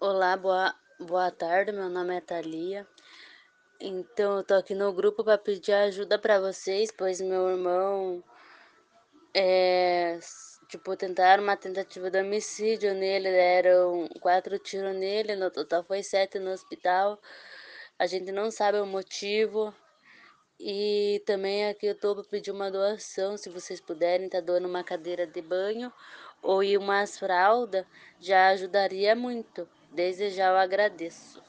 Olá, boa boa tarde, meu nome é Thalia. Então eu tô aqui no grupo para pedir ajuda para vocês, pois meu irmão, s tipo, tentaram uma tentativa de homicídio nele, deram 4 tiro nele, no total foi 7 no hospital. A gente não sabe o motivo. E também aqui eu tô pra pedir uma doação, se vocês puderem tá doando uma cadeira de banho ou umas fralda, já ajudaria muito. Desde já eu agradeço.